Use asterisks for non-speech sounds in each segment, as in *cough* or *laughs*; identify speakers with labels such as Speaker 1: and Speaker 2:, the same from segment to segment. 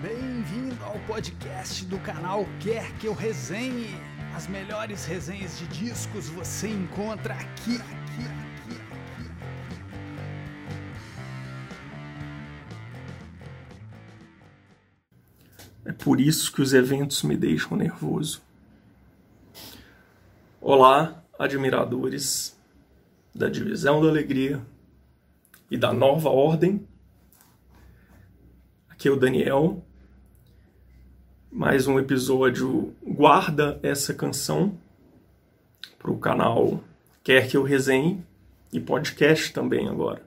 Speaker 1: Bem-vindo ao podcast do canal Quer Que Eu Resenhe. As melhores resenhas de discos você encontra aqui, aqui, aqui, aqui.
Speaker 2: É por isso que os eventos me deixam nervoso. Olá, admiradores da Divisão da Alegria e da Nova Ordem. Aqui é o Daniel. Mais um episódio Guarda essa canção para o canal Quer que eu resenhe e podcast também agora.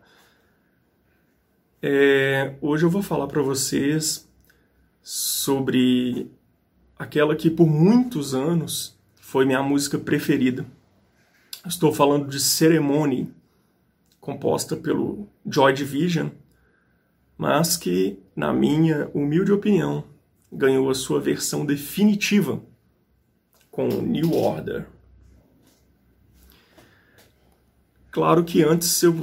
Speaker 2: É, hoje eu vou falar para vocês sobre aquela que por muitos anos foi minha música preferida. Estou falando de Ceremony, composta pelo Joy Division, mas que, na minha humilde opinião, ganhou a sua versão definitiva com New Order. Claro que antes eu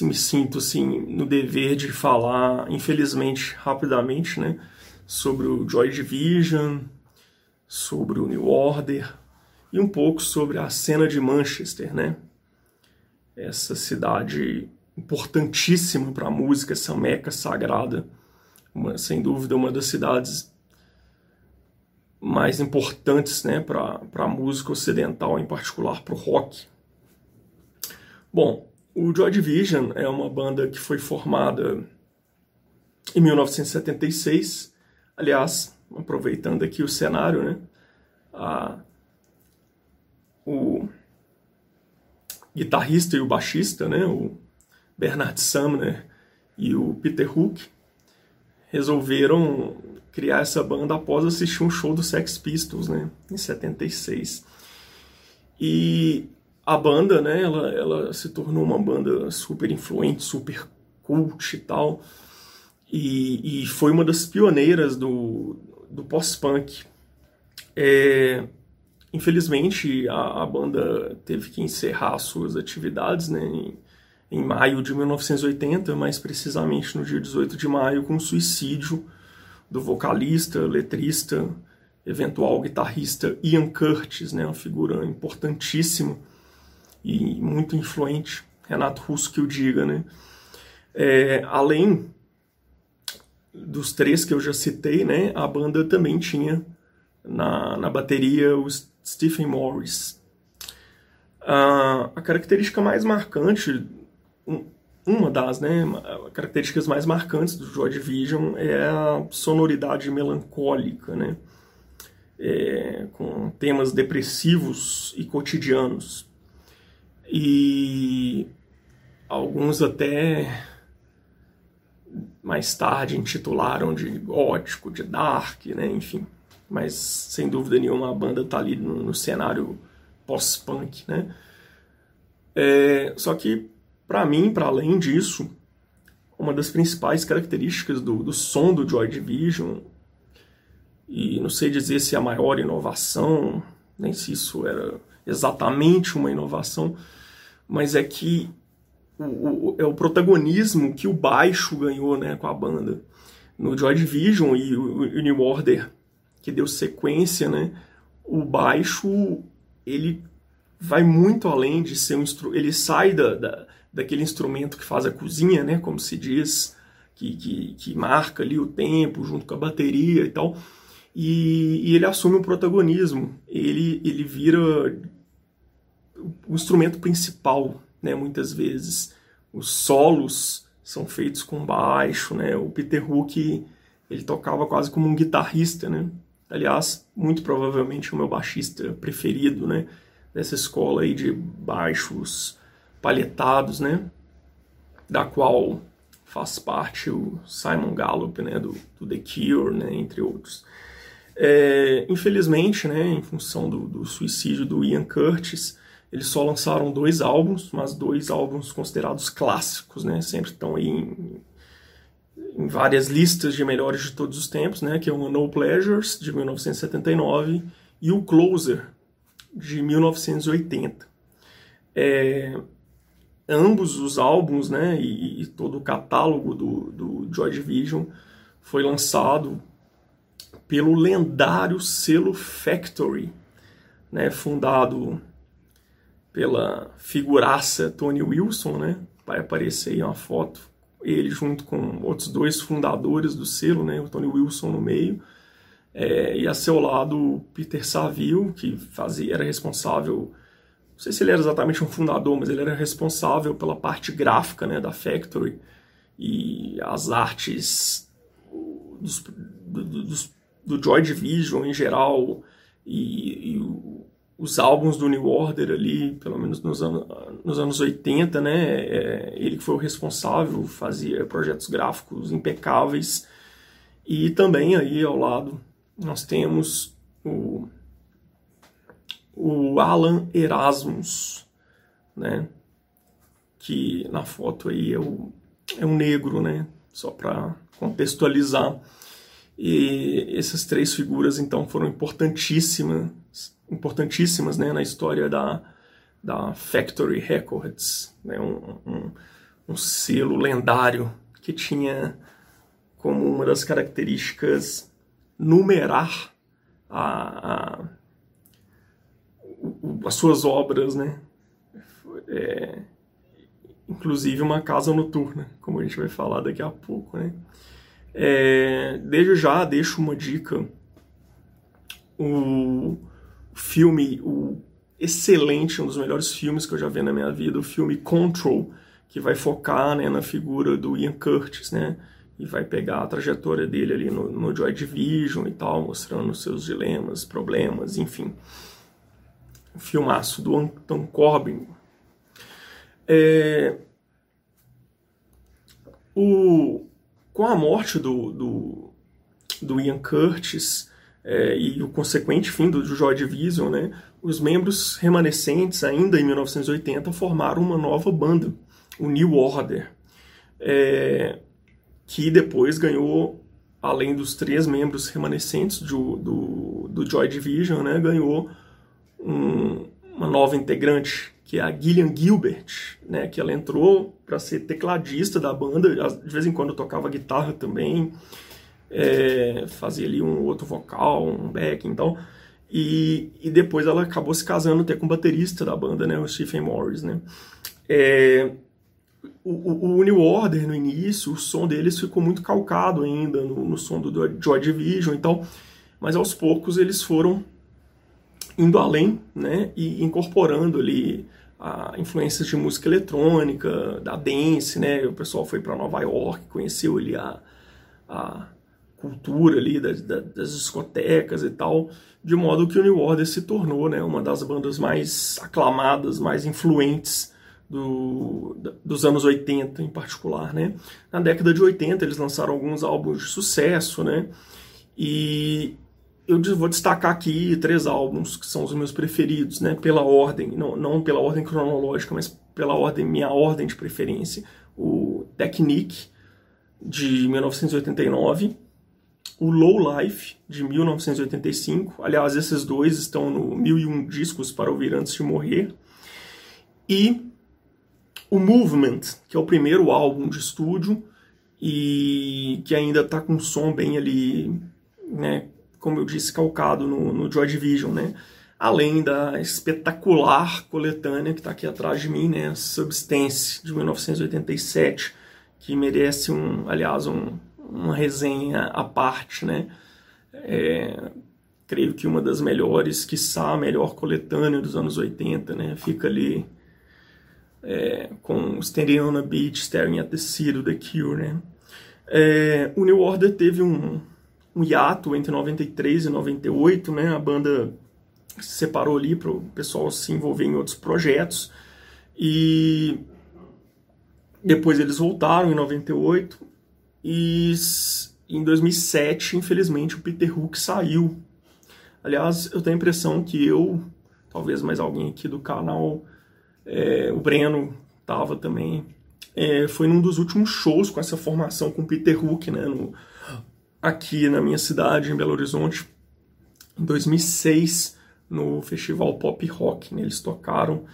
Speaker 2: me sinto assim no dever de falar, infelizmente, rapidamente, né, sobre o Joy Division, sobre o New Order e um pouco sobre a cena de Manchester, né? Essa cidade importantíssima para a música, essa meca sagrada, uma, sem dúvida uma das cidades mais importantes né, para a música ocidental, em particular para o rock. Bom, o Joy Division é uma banda que foi formada em 1976. Aliás, aproveitando aqui o cenário, né? A, o guitarrista e o baixista, né? O Bernard Sumner e o Peter Hook resolveram criar essa banda após assistir um show do Sex Pistols, né? Em 76. E a banda, né, ela, ela se tornou uma banda super influente, super cult e tal, e, e foi uma das pioneiras do, do pós-punk. É, infelizmente, a, a, banda teve que encerrar suas atividades né, em, em maio de 1980, mais precisamente no dia 18 de maio, com o suicídio do vocalista, letrista, eventual guitarrista Ian Curtis, né, uma figura importantíssima e muito influente, Renato Russo que o diga, né? É, além dos três que eu já citei, né, a banda também tinha na, na bateria o Stephen Morris. Uh, a característica mais marcante, uma das né, características mais marcantes do Joy Division é a sonoridade melancólica, né, é, com temas depressivos e cotidianos e alguns até mais tarde intitularam de gótico, de dark, né? enfim. Mas sem dúvida nenhuma a banda está ali no, no cenário pós-punk, né? É, só que para mim, para além disso, uma das principais características do, do som do Joy Division e não sei dizer se é a maior inovação, nem se isso era exatamente uma inovação, mas é que o, o, é o protagonismo que o baixo ganhou né, com a banda. No Joy Division e o, o New Order, que deu sequência, né, o baixo ele vai muito além de ser um instrumento. Ele sai da, da, daquele instrumento que faz a cozinha, né, como se diz, que, que, que marca ali o tempo junto com a bateria e tal. E, e, ele assume o protagonismo. Ele, ele vira o instrumento principal, né, muitas vezes. Os solos são feitos com baixo, né? O Peter Hook, ele tocava quase como um guitarrista, né? Aliás, muito provavelmente o meu baixista preferido, né? Dessa escola aí de baixos palhetados, né? Da qual faz parte o Simon Gallup, né? Do, do The Cure, né? Entre outros. É, infelizmente, né? Em função do, do suicídio do Ian Curtis, eles só lançaram dois álbuns, mas dois álbuns considerados clássicos, né? Sempre estão aí em, em várias listas de melhores de todos os tempos, né? Que é o No Pleasures, de 1979, e o Closer, de 1980. É, ambos os álbuns, né? E, e todo o catálogo do, do Joy Division foi lançado pelo lendário selo Factory, né, fundado pela figuraça Tony Wilson, né, vai aparecer aí uma foto, ele junto com outros dois fundadores do selo, né, o Tony Wilson no meio, é, e a seu lado Peter Saville, que fazia, era responsável, não sei se ele era exatamente um fundador, mas ele era responsável pela parte gráfica né, da Factory e as artes dos, dos do Joy Division em geral e, e os álbuns do New Order ali, pelo menos nos, anos, nos anos 80, né? É, ele que foi o responsável, fazia projetos gráficos impecáveis. E também aí ao lado nós temos o, o Alan Erasmus, né? Que na foto aí é, o, é um negro, né? Só para contextualizar. E essas três figuras, então, foram importantíssimas, importantíssimas né, na história da, da Factory Records, né, um, um, um selo lendário que tinha como uma das características numerar a, a, as suas obras, né? É, inclusive uma casa noturna, como a gente vai falar daqui a pouco, né? É, desde já deixo uma dica. O filme, o excelente, um dos melhores filmes que eu já vi na minha vida, o filme Control, que vai focar né, na figura do Ian Curtis, né? E vai pegar a trajetória dele ali no, no Joy Division e tal, mostrando seus dilemas, problemas, enfim. Filmaço do Anton Corbin. É, o, com a morte do, do, do Ian Curtis é, e o consequente fim do, do Joy Division, né, os membros remanescentes, ainda em 1980, formaram uma nova banda, o New Order, é, que depois ganhou, além dos três membros remanescentes do, do, do Joy Division, né, ganhou um, uma nova integrante, que é a Gillian Gilbert, né, que ela entrou para ser tecladista da banda, de vez em quando tocava guitarra também, é, fazia ali um outro vocal, um back, então, e, e depois ela acabou se casando até com o baterista da banda, né, o Stephen Morris, né. É, o, o, New Order no início, o som deles ficou muito calcado ainda no, no som do Joy Division, então, mas aos poucos eles foram indo além, né, e incorporando ali a influências de música eletrônica, da dance, né, o pessoal foi para Nova York, conheceu ali a, a cultura ali das, das, discotecas e tal, de modo que o New Order se tornou, né, uma das bandas mais aclamadas, mais influentes do, dos anos 80 em particular, né. Na década de 80 eles lançaram alguns álbuns de sucesso, né, e eu vou destacar aqui três álbuns que são os meus preferidos, né? Pela ordem, não, não pela ordem cronológica, mas pela ordem, minha ordem de preferência. O Technique, de 1989, o Low Life, de 1985. Aliás, esses dois estão no 1001 Discos para Ouvir Antes de Morrer. E o Movement, que é o primeiro álbum de estúdio e que ainda está com um som bem ali, né, como eu disse, calcado no, no Joy Division, né? Além da espetacular coletânea que está aqui atrás de mim, né? Substance, de 1987, que merece, um, aliás, um, uma resenha à parte, né? É, creio que uma das melhores, quiçá a melhor coletânea dos anos 80, né? Fica ali é, com Standing on a Beach, Staring at the Sea do The Cure, né? É, o New Order teve um, um hiato entre 93 e 98, né? A banda se separou ali para o pessoal se envolver em outros projetos e depois eles voltaram em 98 e em 2007, infelizmente, o Peter Hook saiu. Aliás, eu tenho a impressão que eu, talvez mais alguém aqui do canal, é, o Breno estava também, é, foi num dos últimos shows com essa formação com o Peter Hook, né, no, aqui na minha cidade, em Belo Horizonte, em 2006, no Festival Pop Rock. Né? Eles tocaram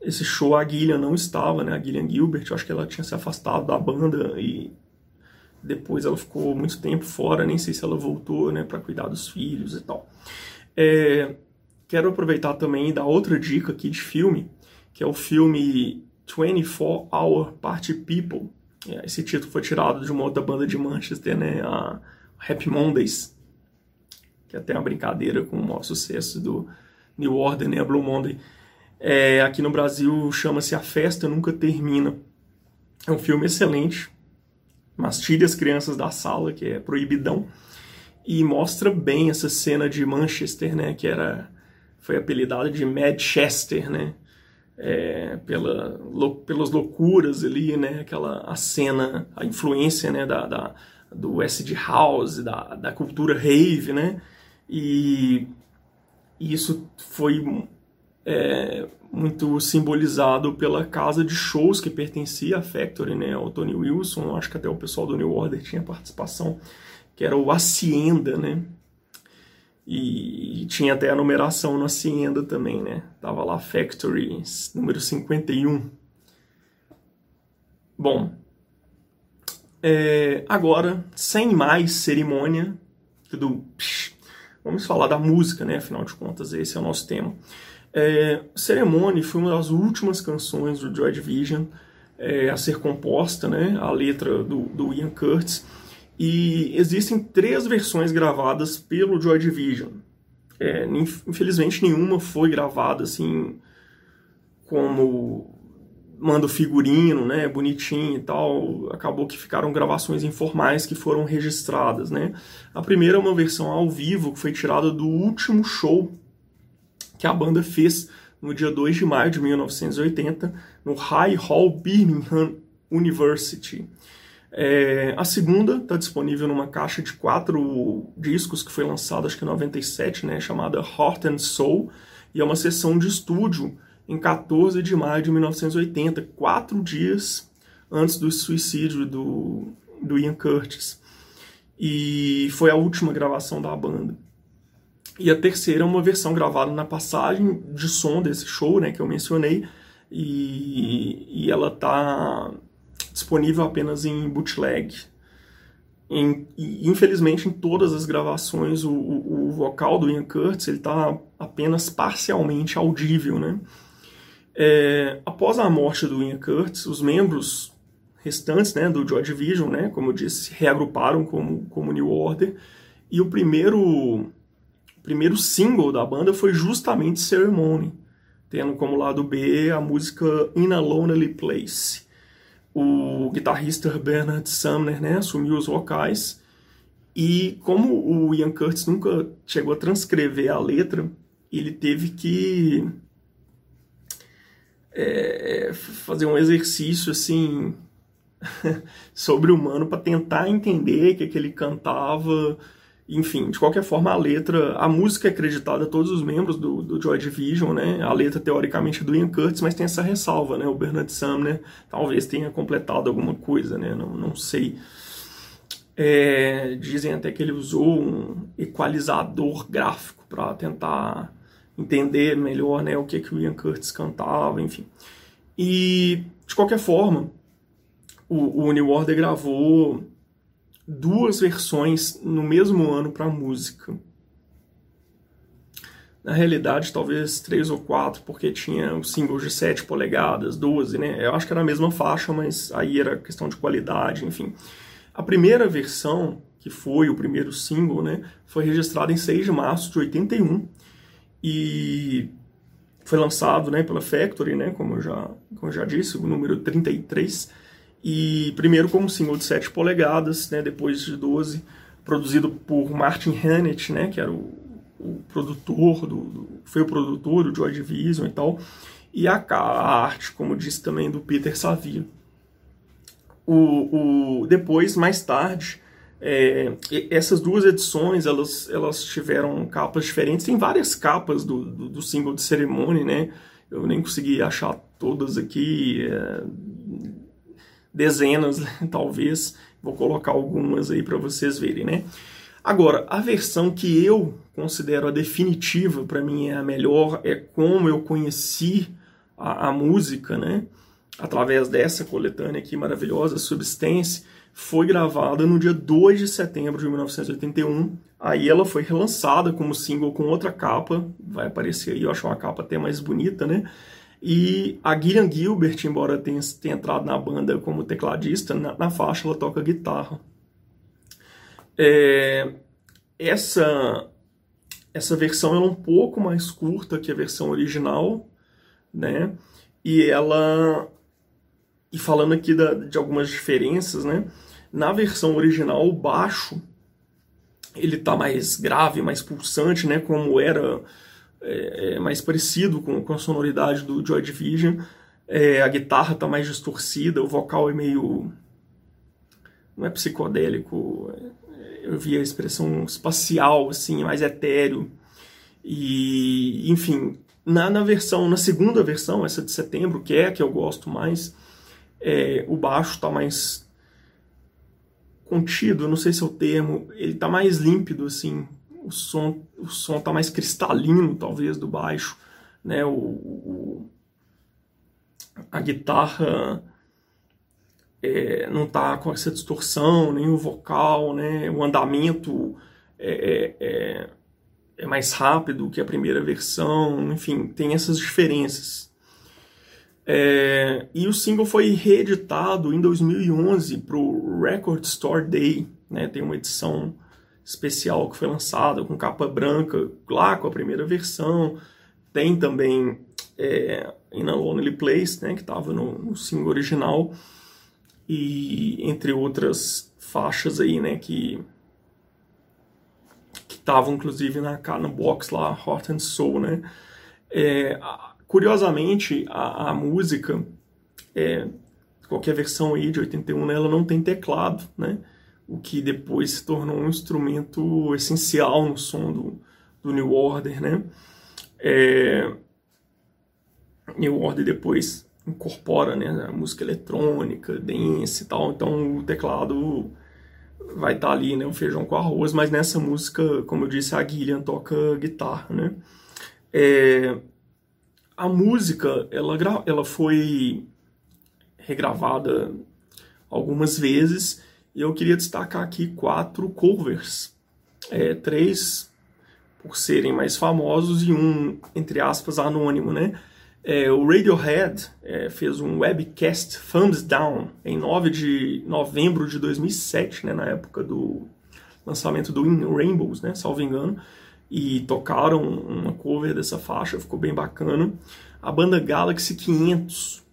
Speaker 2: esse show, a Gillian não estava, né? A Gillian Gilbert, eu acho que ela tinha se afastado da banda e depois ela ficou muito tempo fora, nem sei se ela voltou, né, para cuidar dos filhos e tal. É, quero aproveitar também e dar outra dica aqui de filme, que é o filme 24 Hour Party People. É, esse título foi tirado de uma outra banda de Manchester, né, a Happy Mondays, que é até uma brincadeira com o maior sucesso do New Order, né, Blue Monday. É, aqui no Brasil chama-se A Festa Nunca Termina. É um filme excelente, mas tire as crianças da sala, que é proibidão, e mostra bem essa cena de Manchester, né, que era foi apelidada de Manchester, né, é, pela, lo, pelas loucuras ali, né, aquela a cena, a influência, né, da, da do acid house, da, da cultura rave, né, e, e isso foi é, muito simbolizado pela casa de shows que pertencia à Factory, né, ao Tony Wilson, acho que até o pessoal do New Order tinha participação, que era o Hacienda, né, e, e tinha até a numeração no Hacienda também, né, tava lá Factory número 51. Bom, é, agora, sem mais cerimônia, tudo, psh, vamos falar da música, né, afinal de contas esse é o nosso tema. É, Ceremony foi uma das últimas canções do Joy Division é, a ser composta, né, a letra do, do Ian Curtis, e existem três versõões gravadas pelo Joy Division. É, infelizmente nenhuma foi gravada assim como manda figurino, né, bonitinho e tal. Acabou que ficaram gravações informais que foram registradas, né. A primeira é uma versão ao vivo que foi tirada do último show que a banda fez no dia 2 de maio de 1980 no High Hall Birmingham University. É, a segunda está disponível numa caixa de quatro discos que foi lançada acho que em 97, né, chamada Heart and Soul, e é uma sessão de estúdio em 14 de maio de 1980, quatro dias antes do suicídio do, do Ian Curtis. E foi a última gravação da banda. E a terceira é uma versão gravada na passagem de som desse show, né, que eu mencionei, e, e ela está disponível apenas em bootleg. Em, e, infelizmente, em todas as gravações, o, o, o vocal do Ian Curtis está apenas parcialmente audível. Né? É, após a morte do Ian Curtis, os membros restantes né, do Joy Division, né, como eu disse, se reagruparam como, como New Order, e o primeiro primeiro single da banda foi justamente Ceremony, tendo como lado B a música In a Lonely Place. O guitarrista Bernard Sumner né, assumiu os vocais e como o Ian Curtis nunca chegou a transcrever a letra, ele teve que é, fazer um exercício assim *laughs* sobre-humano para tentar entender o que, que ele cantava enfim, de qualquer forma, a letra, a música é acreditada a todos os membros do, do Joy Division, né? A letra, teoricamente, é do Ian Curtis, mas tem essa ressalva, né? O Bernard Sumner talvez tenha completado alguma coisa, né? Não, não sei. É, dizem até que ele usou um equalizador gráfico para tentar entender melhor né, o que, que o Ian Curtis cantava, enfim. E, de qualquer forma, o, o Order gravou duas versões no mesmo ano para música. Na realidade, talvez três ou quatro, porque tinha o single de 7 polegadas, 12, né? Eu acho que era a mesma faixa, mas aí era questão de qualidade, enfim. A primeira versão, que foi o primeiro single, né, foi registrada em 6 de março de 81 e foi lançado, né, pela Factory, né, como eu já, como eu já disse, o número 33 e primeiro como single de 7 polegadas, né, depois de 12, produzido por Martin Hannett, né, que era o, o produtor, do, do, foi o produtor do Joy Division e tal, e a, a arte, como disse também, do Peter Saville. O, o, depois, mais tarde, é, essas duas edições elas, elas tiveram capas diferentes. Tem várias capas do, do, do single de cerimônia, né? Eu nem consegui achar todas aqui. É, dezenas, *laughs* talvez. Vou colocar algumas aí para vocês verem, né? Agora, a versão que eu considero a definitiva, para mim é a melhor, é como eu conheci a, a música, né? Através dessa coletânea aqui maravilhosa, Substance, foi gravada no dia 2 de setembro de 1981. Aí ela foi relançada como single com outra capa, vai aparecer aí, eu acho uma capa até mais bonita, né? E a Gillian Gilbert, embora tenha, tenha entrado na banda como tecladista, na, na faixa ela toca guitarra. É, essa, essa versão é um pouco mais curta que a versão original, né? E ela. E falando aqui da, de algumas diferenças, né? Na versão original, o baixo ele tá mais grave, mais pulsante, né? Como era é, é mais parecido com, com, a sonoridade do Joy Division. É, a guitarra tá mais distorcida, o vocal é meio. não é psicodélico, é, eu vi a expressão espacial, assim, mais etéreo. E, enfim, na, na versão, na segunda versão, essa de setembro, que é a que eu gosto mais, é, o baixo tá mais contido, não sei se é o termo, ele tá mais límpido, assim, o som, o som tá mais cristalino, talvez, do baixo, né, o, o a guitarra é, não tá com essa distorção, nem o vocal, né, o andamento é, é, é, é mais rápido que a primeira versão, enfim, tem essas diferenças. É, e o single foi reeditado em 2011 para o Record Store Day. Né? Tem uma edição especial que foi lançada com capa branca, lá com a primeira versão. Tem também é, In a Lonely Place, né? que estava no, no, single original. E entre outras faixas aí, né? Que estavam inclusive na, na box lá, Heart and Soul, né? É, Curiosamente, a, a música, é, qualquer versão aí de 81, né, ela não tem teclado, né? O que depois se tornou um instrumento essencial no som do, do New Order, né? É, New Order depois incorpora né, a música eletrônica, dance e tal, então o teclado vai estar tá ali, né, o feijão com arroz, mas nessa música, como eu disse, a Gillian toca guitarra, né? É, a música ela, ela foi regravada algumas vezes e eu queria destacar aqui quatro covers. É, três por serem mais famosos e um, entre aspas, anônimo, né? É, o Radiohead é, fez um webcast Thumbs Down em 9 de novembro de 2007, né, na época do lançamento do In Rainbows, né, salvo engano e tocaram uma cover dessa faixa, ficou bem bacana. A banda Galaxy 500,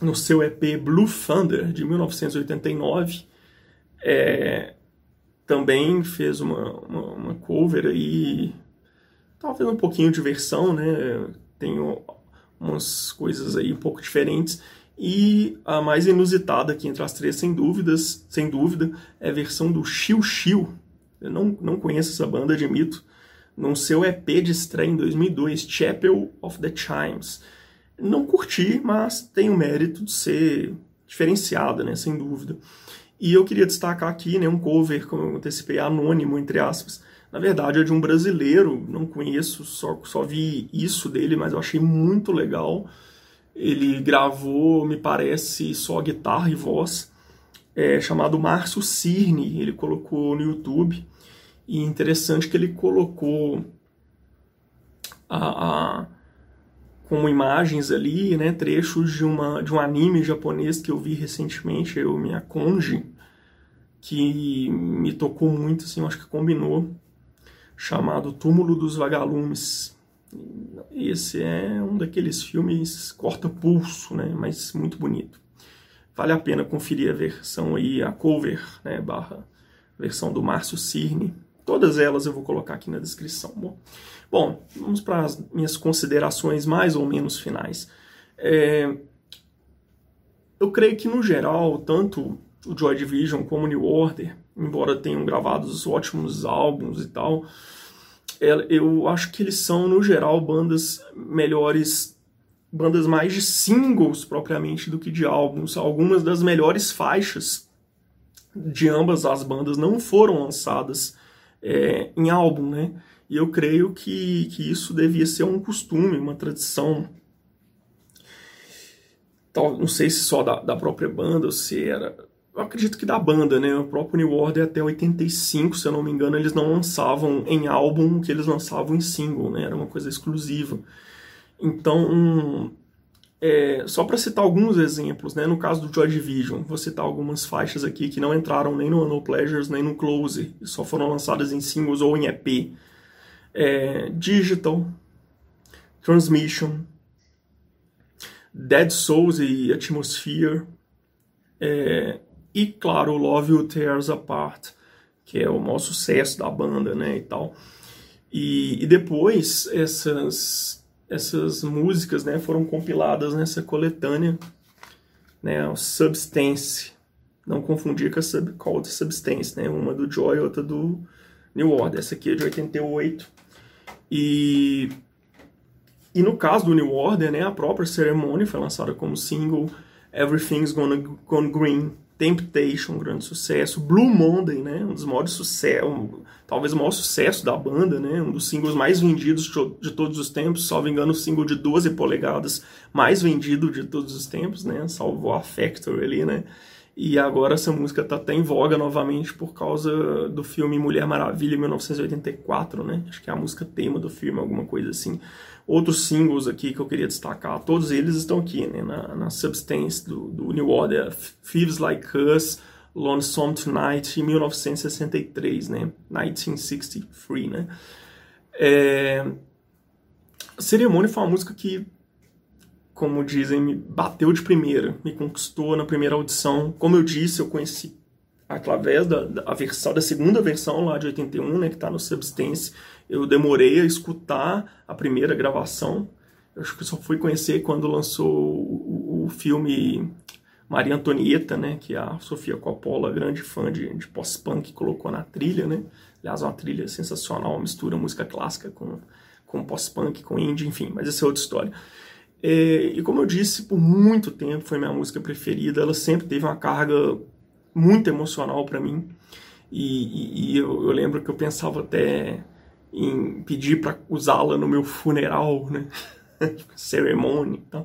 Speaker 2: no seu EP Blue Thunder, de 1989, é, também fez uma, uma, uma, cover aí, talvez um pouquinho de versão, né? Tem umas coisas aí um pouco diferentes. E a mais inusitada aqui entre as três, sem dúvidas, sem dúvida, é a versão do Chiu Chiu. Eu não, não conheço essa banda, admito no seu EP de estreia em 2002, Chapel of the Chimes. Não curti, mas tem o mérito de ser diferenciada, né, sem dúvida. E eu queria destacar aqui né, um cover, como eu antecipei, anônimo, entre aspas. Na verdade, é de um brasileiro, não conheço, só, só vi isso dele, mas eu achei muito legal. Ele gravou, me parece, só guitarra e voz, é, chamado Márcio Cirne, ele colocou no YouTube. E interessante que ele colocou a, a, como imagens ali, né, trechos de, uma, de um anime japonês que eu vi recentemente, o Miyakonji, que me tocou muito, assim, eu acho que combinou, chamado Túmulo dos Vagalumes. Esse é um daqueles filmes corta-pulso, né, mas muito bonito. Vale a pena conferir a versão aí, a cover, né, barra versão do Márcio Cirne, Todas elas eu vou colocar aqui na descrição. Bom, bom vamos para as minhas considerações mais ou menos finais. É, eu creio que, no geral, tanto o Joy Division como o New Order, embora tenham gravado ótimos álbuns e tal, é, eu acho que eles são, no geral, bandas melhores, bandas mais de singles propriamente do que de álbuns. Algumas das melhores faixas de ambas as bandas não foram lançadas é, em álbum, né? E eu creio que, que isso devia ser um costume, uma tradição. Tal, não sei se só da, da própria banda, ou se era eu acredito que da banda, né? O próprio New Order até 85, se eu não me engano, eles não lançavam em álbum o que eles lançavam em single, né? Era uma coisa exclusiva. Então, é, só para citar alguns exemplos, né? No caso do Joy Division, vou citar algumas faixas aqui que não entraram nem no No Pleasures nem no Close, só foram lançadas em singles ou em EP. É, Digital, Transmission, Dead Souls e Atmosphere, é, e, claro, Love You Tears Apart, que é o maior sucesso da banda, né, e tal. E, e depois, essas, essas músicas, né, foram compiladas nessa coletânea, né, o Substance. Não confundir com a sub, Called Substance, né, uma do Joy e outra do New Order. Essa aqui é de 88. E, e no caso do New Order, né, a própria Ceremony foi lançada como single Everything's Gonna Gone Green, Temptation, um grande sucesso, Blue Monday, né, um dos maiores sucessos, um, talvez o maior sucesso da banda, né, um dos singles mais vendidos de, todos os tempos, salvo engano, o single de 12 polegadas mais vendido de todos os tempos, né, salvo a Factory ali, né, e agora essa música tá até em voga novamente por causa do filme Mulher Maravilha, 1984, né, acho que é a música tema do filme, alguma coisa assim. Outros singles aqui que eu queria destacar, todos eles estão aqui, né, na, na Substance do, do New Order, Thieves Like Us, Lonesome Tonight, em 1963, né, 1963, né. É... Cerimônia foi uma música que, como dizem, me bateu de primeira, me conquistou na primeira audição. Como eu disse, eu conheci através da, da versão, da segunda versão lá de 81, né, que está no Substance, eu demorei a escutar a primeira gravação. Eu acho que só fui conhecer quando lançou o, o filme Maria Antonieta, né, que a Sofia Coppola, grande fã de, de pós-punk, colocou na trilha, né? Aliás, uma trilha sensacional, mistura música clássica com, com pós-punk, com indie, enfim, mas essa é outra história. É, e como eu disse, por muito tempo foi minha música preferida, ela sempre teve uma carga muito emocional para mim. E, e, e eu, eu, lembro que eu pensava até em pedir para usá-la no meu funeral, né? *laughs* Cerimônia. Então,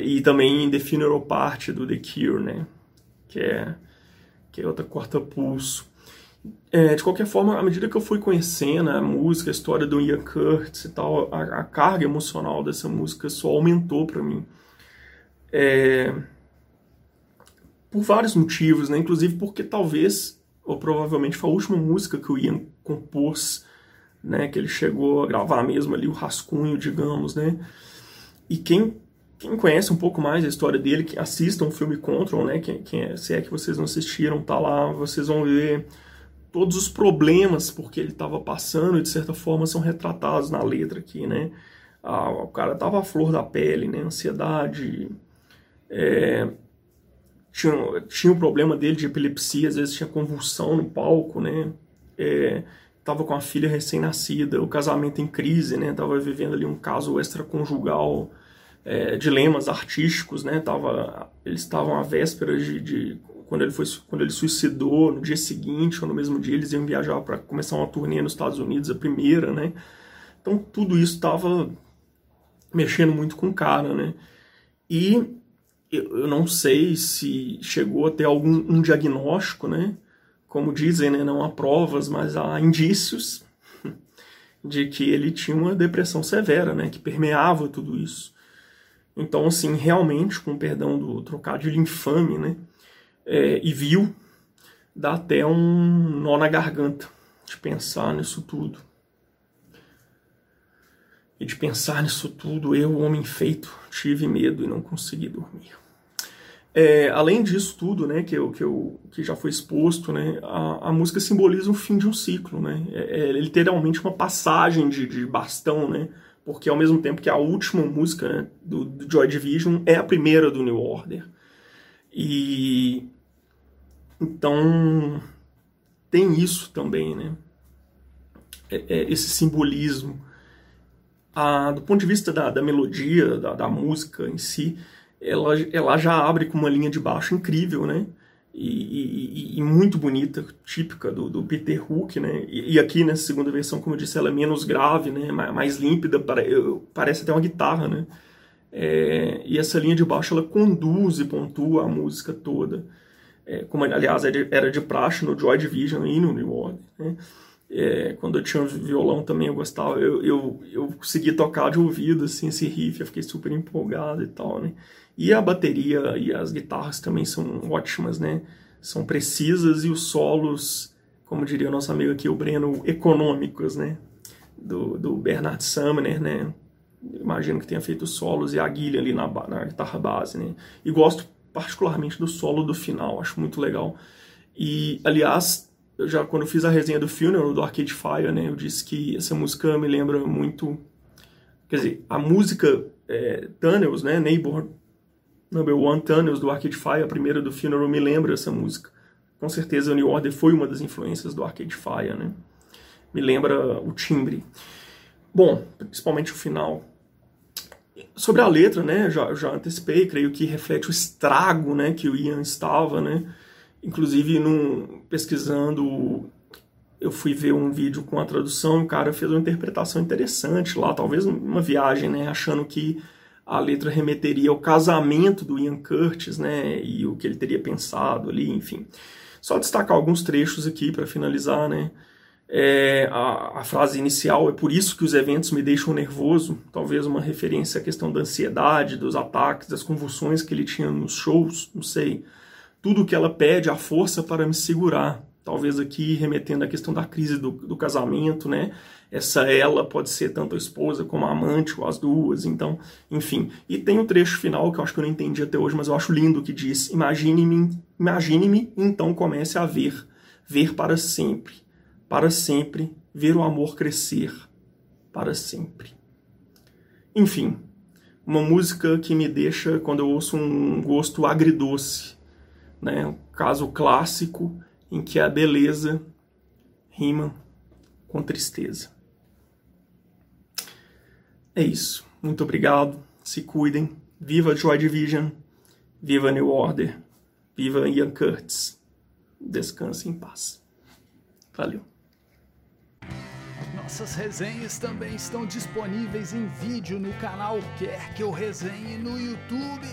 Speaker 2: e também em The Funeral Part do The Cure, né? Que é, que é outra quarta pulso. É, de qualquer forma, à medida que eu fui conhecendo a música, a história do Ian Curtis e tal, a, a carga emocional dessa música só aumentou para mim. É, por vários motivos, né? Inclusive porque talvez, ou provavelmente foi a última música que o Ian compôs, né? Que ele chegou a gravar mesmo ali o rascunho, digamos, né? E quem, quem conhece um pouco mais a história dele, que assistam o filme Control, né? Quem, quem é, se é que vocês não assistiram, tá lá, vocês vão ver todos os problemas porque ele estava passando de certa forma são retratados na letra aqui, né? Ah, o cara tava à flor da pele, né? Ansiedade, é, tinha, tinha o problema dele de epilepsia, às vezes tinha convulsão no palco, né? É, tava com a filha recém-nascida, o casamento em crise, né? Tava vivendo ali um caso extraconjugal, é, dilemas artísticos, né? Tava, eles estavam à véspera de, de, quando ele foi quando ele suicidou, no dia seguinte ou no mesmo dia eles iam viajar para começar uma turnê nos Estados Unidos, a primeira, né? Então tudo isso estava mexendo muito com o cara, né? E eu não sei se chegou a ter algum um diagnóstico, né? Como dizem, né? não há provas, mas há indícios *laughs* de que ele tinha uma depressão severa, né? Que permeava tudo isso. Então, assim, realmente, com perdão do trocadilho infame, né? É, e viu, dá até um nó na garganta de pensar nisso tudo. E de pensar nisso tudo, eu, homem feito, tive medo e não consegui dormir. É, além disso tudo, né, que, eu, que, eu, que já foi exposto, né, a, a música simboliza o fim de um ciclo, né, é, é literalmente uma passagem de, de, bastão, né, porque ao mesmo tempo que a última música né, do, do Joy Division é a primeira do New Order. E então tem isso também, né, é, é esse simbolismo. Do ponto de vista da, da melodia, da, da música em si, ela, ela já abre com uma linha de baixo incrível, né? E, e, e muito bonita, típica do, do Peter Hook, né? E, e, aqui nessa segunda versão, como eu disse, ela é menos grave, né? Mais límpida, parece até uma guitarra, né? É, e essa linha de baixo ela conduz e pontua a música toda. é, como aliás era de praxe no Joy Division e no New Order. Né? É, quando eu tinha violão também eu gostava, eu, eu, eu consegui tocar de ouvido assim, esse riff, eu fiquei super empolgado e tal, né? E a bateria e as guitarras também são ótimas, né? São precisas e os solos, como diria o nosso amigo aqui, o Breno, econômicos, né? Do, do Bernard Sumner, né? Imagino que tenha feito solos e a guilha ali na, na guitarra base, né? E gosto particularmente do solo do final, acho muito legal. E, aliás, eu já quando fiz a resenha do Funeral, do Arcade Fire, né, eu disse que essa música me lembra muito... Quer dizer, a música é, Tunnels, né, Neighbor Number One Tunnels, do Arcade Fire, a primeira do Funeral, me lembra essa música. Com certeza o New Order foi uma das influências do Arcade Fire, né. Me lembra o timbre. Bom, principalmente o final. Sobre a letra, né, já, já antecipei, creio que reflete o estrago, né, que o Ian estava, né, inclusive num, pesquisando, eu fui ver um vídeo com a tradução, o cara fez uma interpretação interessante lá, talvez uma viagem, né, achando que a letra remeteria ao casamento do Ian Curtis, né, e o que ele teria pensado ali, enfim. Só destacar alguns trechos aqui para finalizar, né, é, a, a, frase inicial é por isso que os eventos me deixam nervoso, talvez uma referência à questão da ansiedade, dos ataques, das convulsões que ele tinha nos shows, não sei. Tudo que ela pede, a força para me segurar. Talvez aqui remetendo à questão da crise do, do casamento, né? Essa ela pode ser tanto a esposa como a amante, ou as duas, então, enfim. E tem o trecho final que eu acho que eu não entendi até hoje, mas eu acho lindo que diz: Imagine-me, imagine-me, então comece a ver, ver para sempre para sempre, ver o amor crescer para sempre. Enfim, uma música que me deixa, quando eu ouço, um gosto agridoce. Né? Um caso clássico em que a beleza rima com tristeza. É isso. Muito obrigado. Se cuidem. Viva Joy Division. Viva New Order. Viva Ian Curtis. Descanse em paz. Valeu.
Speaker 1: Nossas resenhas também estão disponíveis em vídeo no canal Quer Que Eu Resenhe no YouTube.